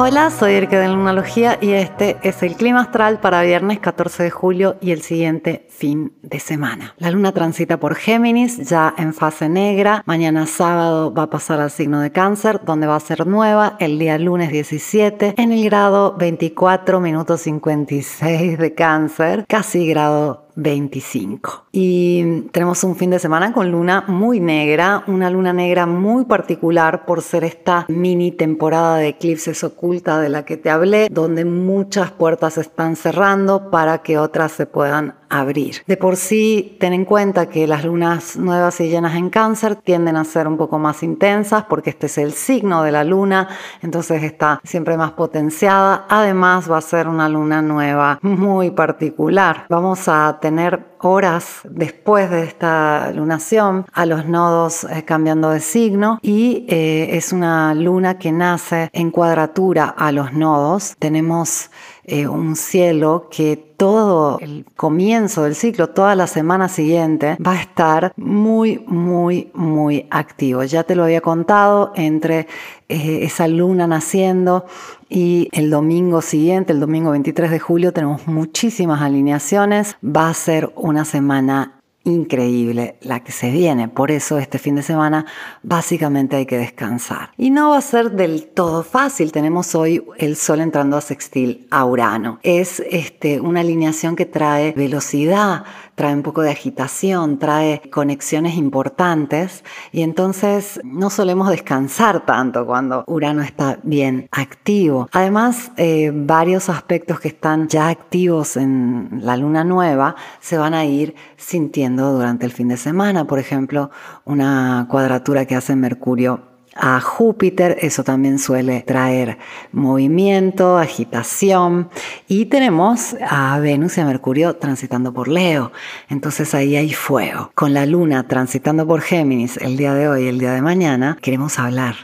Hola, soy Erika de Lunalogía y este es el clima astral para viernes 14 de julio y el siguiente fin de semana. La luna transita por Géminis ya en fase negra. Mañana sábado va a pasar al signo de cáncer donde va a ser nueva el día lunes 17 en el grado 24 minutos 56 de cáncer, casi grado 25. Y tenemos un fin de semana con luna muy negra, una luna negra muy particular por ser esta mini temporada de eclipses oculta de la que te hablé, donde muchas puertas están cerrando para que otras se puedan abrir. De por sí, ten en cuenta que las lunas nuevas y llenas en cáncer tienden a ser un poco más intensas porque este es el signo de la luna, entonces está siempre más potenciada. Además, va a ser una luna nueva muy particular. Vamos a tener horas después de esta lunación a los nodos eh, cambiando de signo y eh, es una luna que nace en cuadratura a los nodos. Tenemos eh, un cielo que todo el comienzo del ciclo, toda la semana siguiente, va a estar muy, muy, muy activo. Ya te lo había contado, entre eh, esa luna naciendo y el domingo siguiente, el domingo 23 de julio, tenemos muchísimas alineaciones. Va a ser una semana increíble la que se viene. Por eso este fin de semana básicamente hay que descansar. Y no va a ser del todo fácil. Tenemos hoy el Sol entrando a sextil a Urano. Es este, una alineación que trae velocidad, trae un poco de agitación, trae conexiones importantes y entonces no solemos descansar tanto cuando Urano está bien activo. Además, eh, varios aspectos que están ya activos en la luna nueva se van a ir sintiendo durante el fin de semana. Por ejemplo, una cuadratura que hace Mercurio a Júpiter, eso también suele traer movimiento, agitación. Y tenemos a Venus y a Mercurio transitando por Leo, entonces ahí hay fuego. Con la Luna transitando por Géminis el día de hoy y el día de mañana, queremos hablar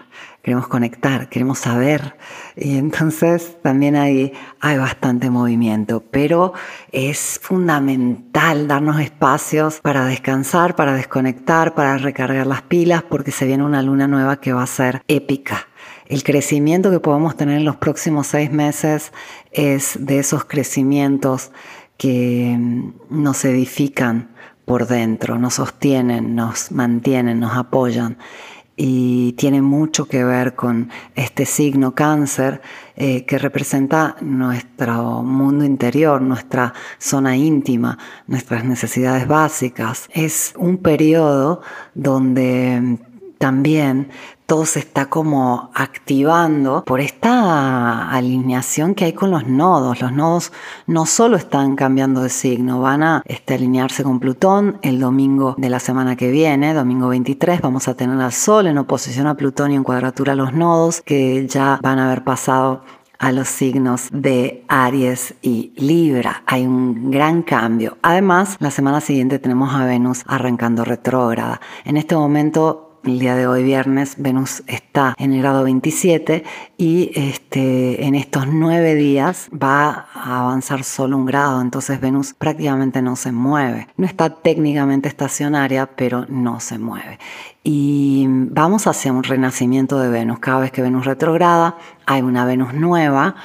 queremos conectar, queremos saber. Y entonces también hay, hay bastante movimiento, pero es fundamental darnos espacios para descansar, para desconectar, para recargar las pilas, porque se viene una luna nueva que va a ser épica. El crecimiento que podemos tener en los próximos seis meses es de esos crecimientos que mm, nos edifican por dentro, nos sostienen, nos mantienen, nos apoyan y tiene mucho que ver con este signo cáncer eh, que representa nuestro mundo interior, nuestra zona íntima, nuestras necesidades básicas. Es un periodo donde también todo se está como activando por esta alineación que hay con los nodos. Los nodos no solo están cambiando de signo, van a este, alinearse con Plutón el domingo de la semana que viene, domingo 23, vamos a tener al Sol en oposición a Plutón y en cuadratura a los nodos que ya van a haber pasado a los signos de Aries y Libra. Hay un gran cambio. Además, la semana siguiente tenemos a Venus arrancando retrógrada. En este momento el día de hoy, viernes, Venus está en el grado 27 y este, en estos nueve días va a avanzar solo un grado, entonces Venus prácticamente no se mueve. No está técnicamente estacionaria, pero no se mueve. Y vamos hacia un renacimiento de Venus. Cada vez que Venus retrograda, hay una Venus nueva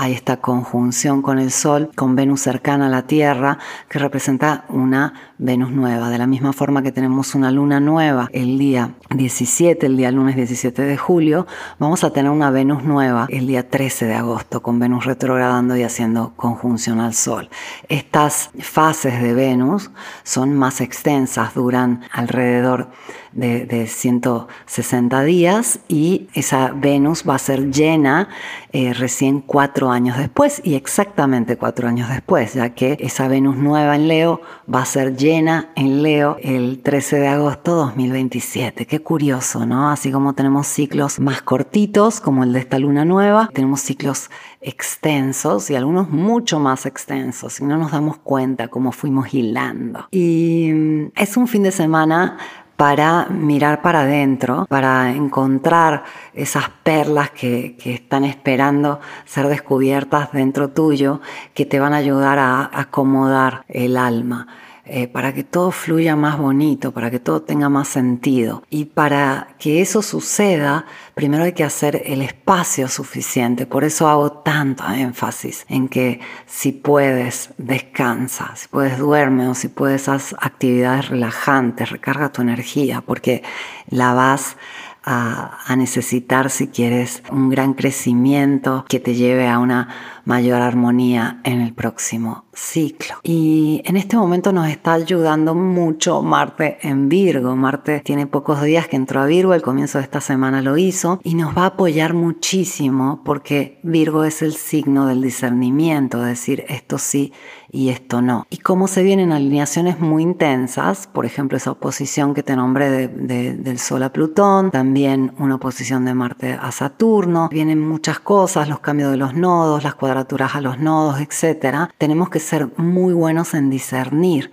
hay esta conjunción con el Sol, con Venus cercana a la Tierra, que representa una Venus nueva. De la misma forma que tenemos una luna nueva el día 17, el día lunes 17 de julio, vamos a tener una Venus nueva el día 13 de agosto, con Venus retrogradando y haciendo conjunción al Sol. Estas fases de Venus son más extensas, duran alrededor de, 160 días y esa Venus va a ser llena eh, recién cuatro años después y exactamente cuatro años después, ya que esa Venus nueva en Leo va a ser llena en Leo el 13 de agosto de 2027. Qué curioso, ¿no? Así como tenemos ciclos más cortitos, como el de esta luna nueva, tenemos ciclos extensos y algunos mucho más extensos y no nos damos cuenta cómo fuimos hilando. Y mm, es un fin de semana para mirar para adentro, para encontrar esas perlas que, están esperando ser descubiertas dentro tuyo, que te van a ayudar a acomodar el alma. Eh, para que todo fluya más bonito, para que todo tenga más sentido. Y para que eso suceda, primero hay que hacer el espacio suficiente. Por eso hago tanto énfasis en que si puedes, descansa, si puedes, duerme o si puedes, haz actividades relajantes, recarga tu energía, porque la vas a, necesitar si quieres un gran crecimiento que te lleve a una mayor armonía en el próximo ciclo. Y en este momento nos está ayudando mucho Marte en Virgo. Marte tiene pocos días que entró a Virgo, el comienzo de esta semana lo hizo y nos va a apoyar muchísimo porque Virgo es el signo del discernimiento, decir, esto sí y esto no. Y como se vienen alineaciones muy intensas, por ejemplo esa oposición que te nombré del Sol a Plutón, también una oposición de Marte a Saturno, vienen muchas cosas, los cambios de los nodos, las cuadraturas a los nodos, etc. Tenemos que ser muy buenos en discernir.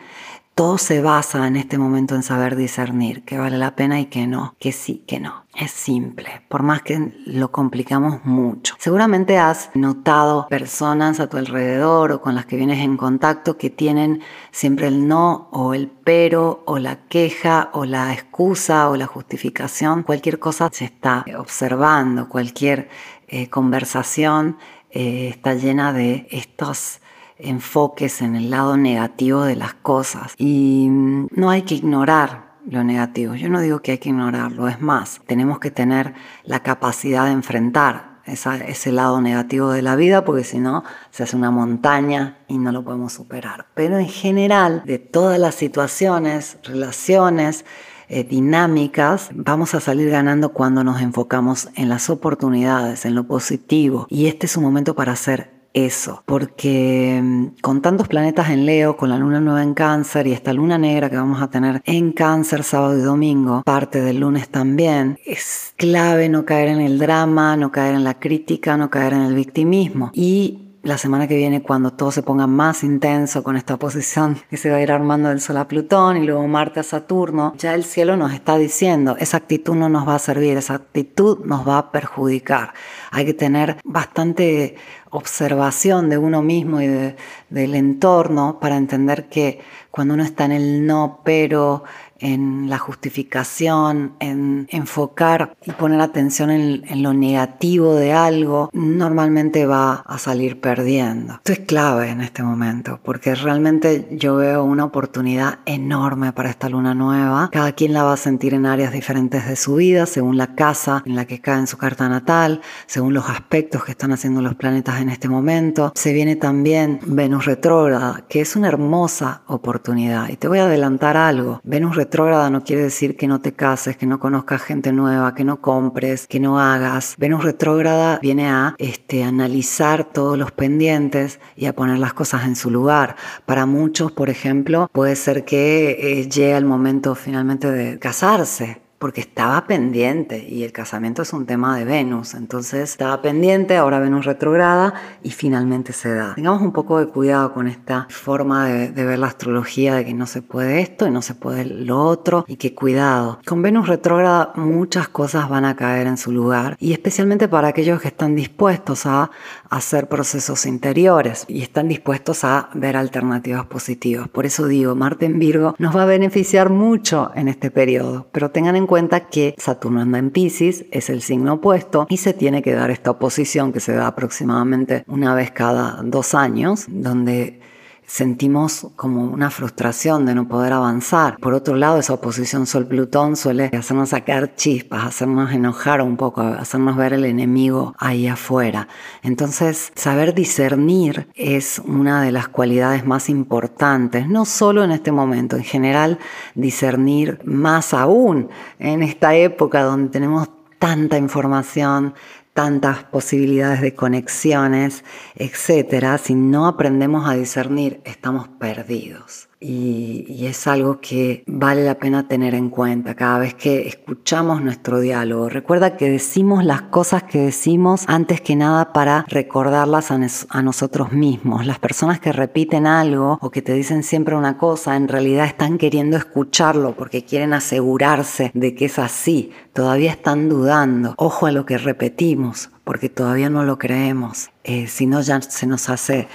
Todo se basa en este momento en saber discernir que vale la pena y que no, que sí, que no. Es simple, por más que lo complicamos mucho. Seguramente has notado personas a tu alrededor o con las que vienes en contacto que tienen siempre el no o el pero o la queja o la excusa o la justificación. Cualquier cosa se está observando, cualquier eh, conversación eh, está llena de estos enfoques en el lado negativo de las cosas. Y mm, no hay que ignorar lo negativo. Yo no digo que hay que ignorarlo, es más, tenemos que tener la capacidad de enfrentar ese lado negativo de la vida porque si no se hace una montaña y no lo podemos superar. Pero en general, de todas las situaciones, relaciones, eh, dinámicas, vamos a salir ganando cuando nos enfocamos en las oportunidades, en lo positivo. Y este es un momento para hacer eso, porque mm, con tantos planetas en Leo, con la luna nueva en cáncer y esta luna negra que vamos a tener en cáncer sábado y domingo, parte del lunes también, es clave no caer en el drama, no caer en la crítica, no caer en el victimismo. Y la semana que viene, cuando todo se ponga más intenso con esta oposición que se va a ir armando del Sol a Plutón y luego Marte a Saturno, ya el cielo nos está diciendo, esa actitud no nos va a servir, esa actitud nos va a perjudicar. Hay que tener bastante observación de uno mismo y del entorno para entender que cuando uno está en el no, pero en la justificación, en enfocar y poner atención en, lo negativo de algo, normalmente va a salir perdiendo. Esto es clave en este momento, porque realmente yo veo una oportunidad enorme para esta luna nueva. Cada quien la va a sentir en áreas diferentes de su vida, según la casa en la que cae en su carta natal, según los aspectos que están haciendo los planetas en este momento. Se viene también Venus retrógrada, que es una hermosa oportunidad. Y te voy a adelantar algo. Venus retrógrada no quiere decir que no te cases, que no conozcas gente nueva, que no compres, que no hagas. Venus retrógrada viene a este, analizar todos los pendientes y a poner las cosas en su lugar. Para muchos, por ejemplo, puede ser que eh, llegue el momento finalmente de casarse porque estaba pendiente y el casamiento es un tema de Venus, entonces estaba pendiente, ahora Venus retrograda y finalmente se da. Tengamos un poco de cuidado con esta forma de, ver la astrología de que no se puede esto y no se puede lo otro y que cuidado. Con Venus retrógrada muchas cosas van a caer en su lugar y especialmente para aquellos que están dispuestos a hacer procesos interiores y están dispuestos a ver alternativas positivas. Por eso digo, Marte en Virgo nos va a beneficiar mucho en este periodo, pero tengan en cuenta que Saturno anda en Pisces, es el signo opuesto, y se tiene que dar esta oposición que se da aproximadamente una vez cada dos años, donde sentimos como una frustración de no poder avanzar. Por otro lado, esa oposición Sol-Plutón suele hacernos sacar chispas, hacernos enojar un poco, hacernos ver el enemigo ahí afuera. Entonces, saber discernir es una de las cualidades más importantes, no solo en este momento, en general, discernir más aún en esta época donde tenemos tanta información, tantas posibilidades de conexiones, etcétera, si no aprendemos a discernir, estamos perdidos y, es algo que vale la pena tener en cuenta cada vez que escuchamos nuestro diálogo. Recuerda que decimos las cosas que decimos antes que nada para recordarlas a, a nosotros mismos. Las personas que repiten algo o que te dicen siempre una cosa, en realidad están queriendo escucharlo porque quieren asegurarse de que es así. Todavía están dudando. Ojo a lo que repetimos porque todavía no lo creemos. Eh, si no, ya se nos hace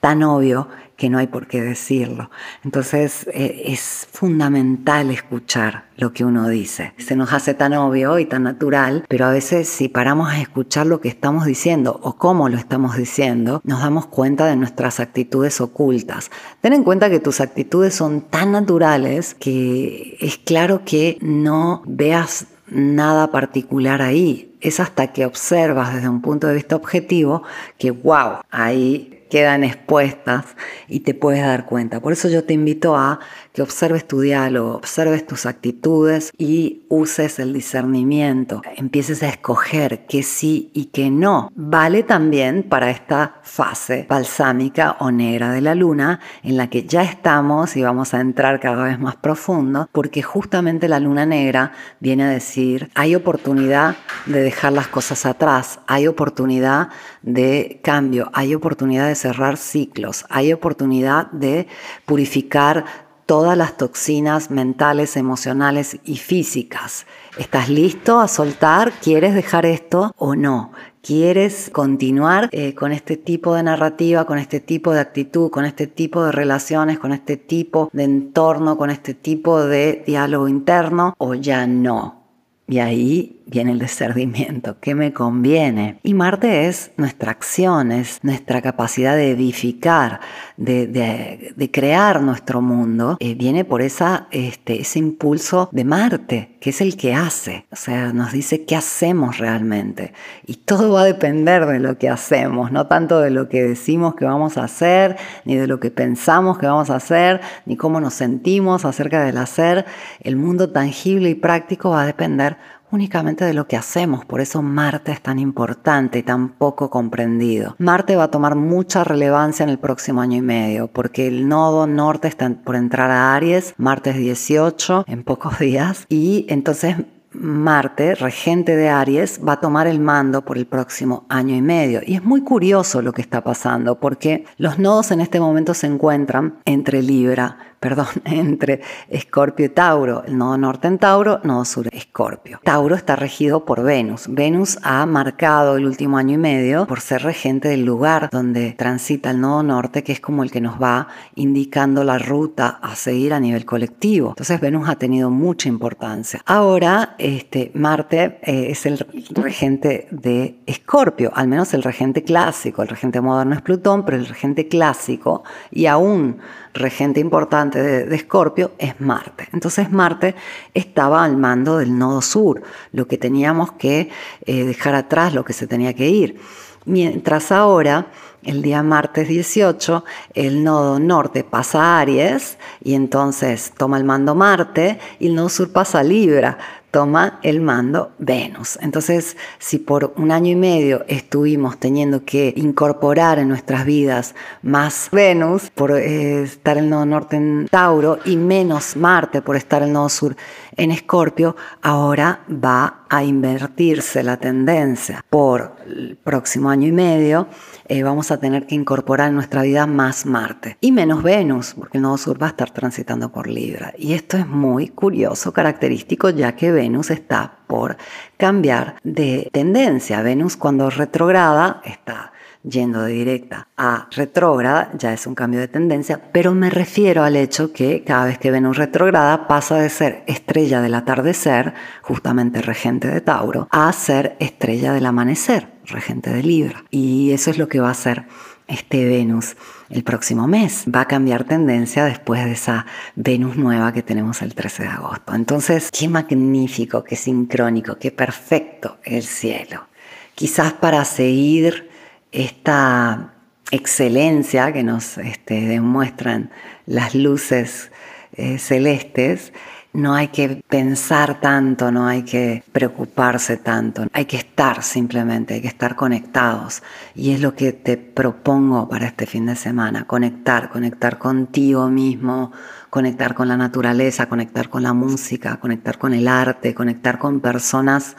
tan obvio que no hay por qué decirlo. Entonces eh, es fundamental escuchar lo que uno dice. Se nos hace tan obvio y tan natural, pero a veces si paramos a escuchar lo que estamos diciendo o cómo lo estamos diciendo, nos damos cuenta de nuestras actitudes ocultas. Ten en cuenta que tus actitudes son tan naturales que es claro que no veas nada particular ahí. Es hasta que observas desde un punto de vista objetivo que, wow, ahí quedan expuestas y te puedes dar cuenta. Por eso yo te invito a que observes tu diálogo, observes tus actitudes y uses el discernimiento. Empieces a escoger qué sí y qué no. Vale también para esta fase balsámica o negra de la luna en la que ya estamos y vamos a entrar cada vez más profundo porque justamente la luna negra viene a decir hay oportunidad de dejar las cosas atrás, hay oportunidad de cambio, hay oportunidad de cerrar ciclos, hay oportunidad de purificar todas las toxinas mentales, emocionales y físicas. ¿Estás listo a soltar? ¿Quieres dejar esto o no? ¿Quieres continuar eh, con este tipo de narrativa, con este tipo de actitud, con este tipo de relaciones, con este tipo de entorno, con este tipo de diálogo interno o ya no? Y ahí viene el discernimiento, ¿qué me conviene? Y Marte es nuestra acción, es nuestra capacidad de edificar, de, crear nuestro mundo, eh, viene por esa, este, ese impulso de Marte, que es el que hace, o sea, nos dice qué hacemos realmente. Y todo va a depender de lo que hacemos, no tanto de lo que decimos que vamos a hacer, ni de lo que pensamos que vamos a hacer, ni cómo nos sentimos acerca del hacer. El mundo tangible y práctico va a depender únicamente de lo que hacemos, por eso Marte es tan importante y tan poco comprendido. Marte va a tomar mucha relevancia en el próximo año y medio, porque el nodo norte está por entrar a Aries, Marte es 18 en pocos días, y entonces Marte, regente de Aries, va a tomar el mando por el próximo año y medio. Y es muy curioso lo que está pasando, porque los nodos en este momento se encuentran entre Libra, perdón, entre Escorpio y Tauro, el nodo norte en Tauro, nodo sur Escorpio. Tauro está regido por Venus. Venus ha marcado el último año y medio por ser regente del lugar donde transita el nodo norte, que es como el que nos va indicando la ruta a seguir a nivel colectivo. Entonces Venus ha tenido mucha importancia. Ahora, este, Marte eh, es el regente de Escorpio, al menos el regente clásico. El regente moderno es Plutón, pero el regente clásico y aún regente importante de Escorpio es Marte. Entonces Marte estaba al mando del nodo sur, lo que teníamos que eh, dejar atrás, lo que se tenía que ir. Mientras ahora, el día martes 18, el nodo norte pasa a Aries y entonces toma el mando Marte y el nodo sur pasa a Libra toma el mando Venus. Entonces, si por un año y medio estuvimos teniendo que incorporar en nuestras vidas más Venus por eh, estar el nodo norte en Tauro y menos Marte por estar el nodo sur en Escorpio, ahora va a invertirse la tendencia. Por el próximo año y medio eh, vamos a tener que incorporar en nuestra vida más Marte y menos Venus, porque el nodo sur va a estar transitando por Libra. Y esto es muy curioso, característico, ya que Venus está por cambiar de tendencia. Venus cuando retrograda está yendo de directa a retrógrada, ya es un cambio de tendencia, pero me refiero al hecho que cada vez que Venus retrograda pasa de ser estrella del atardecer, justamente regente de Tauro, a ser estrella del amanecer, regente de Libra. Y eso es lo que va a hacer este Venus el próximo mes. Va a cambiar tendencia después de esa Venus nueva que tenemos el 13 de agosto. Entonces, qué magnífico, qué sincrónico, qué perfecto el cielo. Quizás para seguir esta excelencia que nos este, demuestran las luces eh, celestes, no hay que pensar tanto, no hay que preocuparse tanto, hay que estar simplemente, hay que estar conectados. Y es lo que te propongo para este fin de semana, conectar, conectar contigo mismo, conectar con la naturaleza, conectar con la música, conectar con el arte, conectar con personas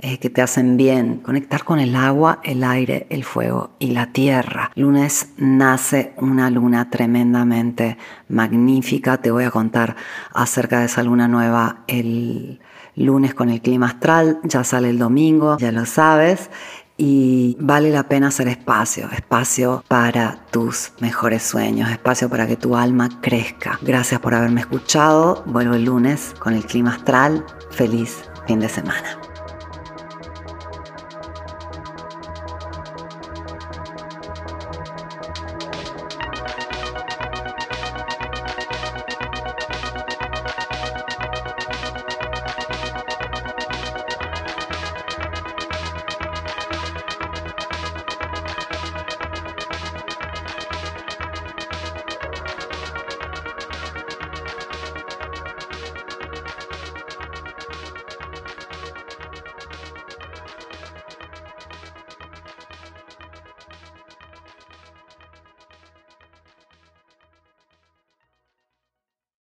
que te hacen bien, conectar con el agua, el aire, el fuego y la tierra. Lunes nace una luna tremendamente magnífica. Te voy a contar acerca de esa luna nueva el lunes con el clima astral. Ya sale el domingo, ya lo sabes. y vale la pena hacer espacio, espacio para tus mejores sueños, espacio para que tu alma crezca. Gracias por haberme escuchado. Vuelvo el lunes con el clima astral. Feliz fin de semana.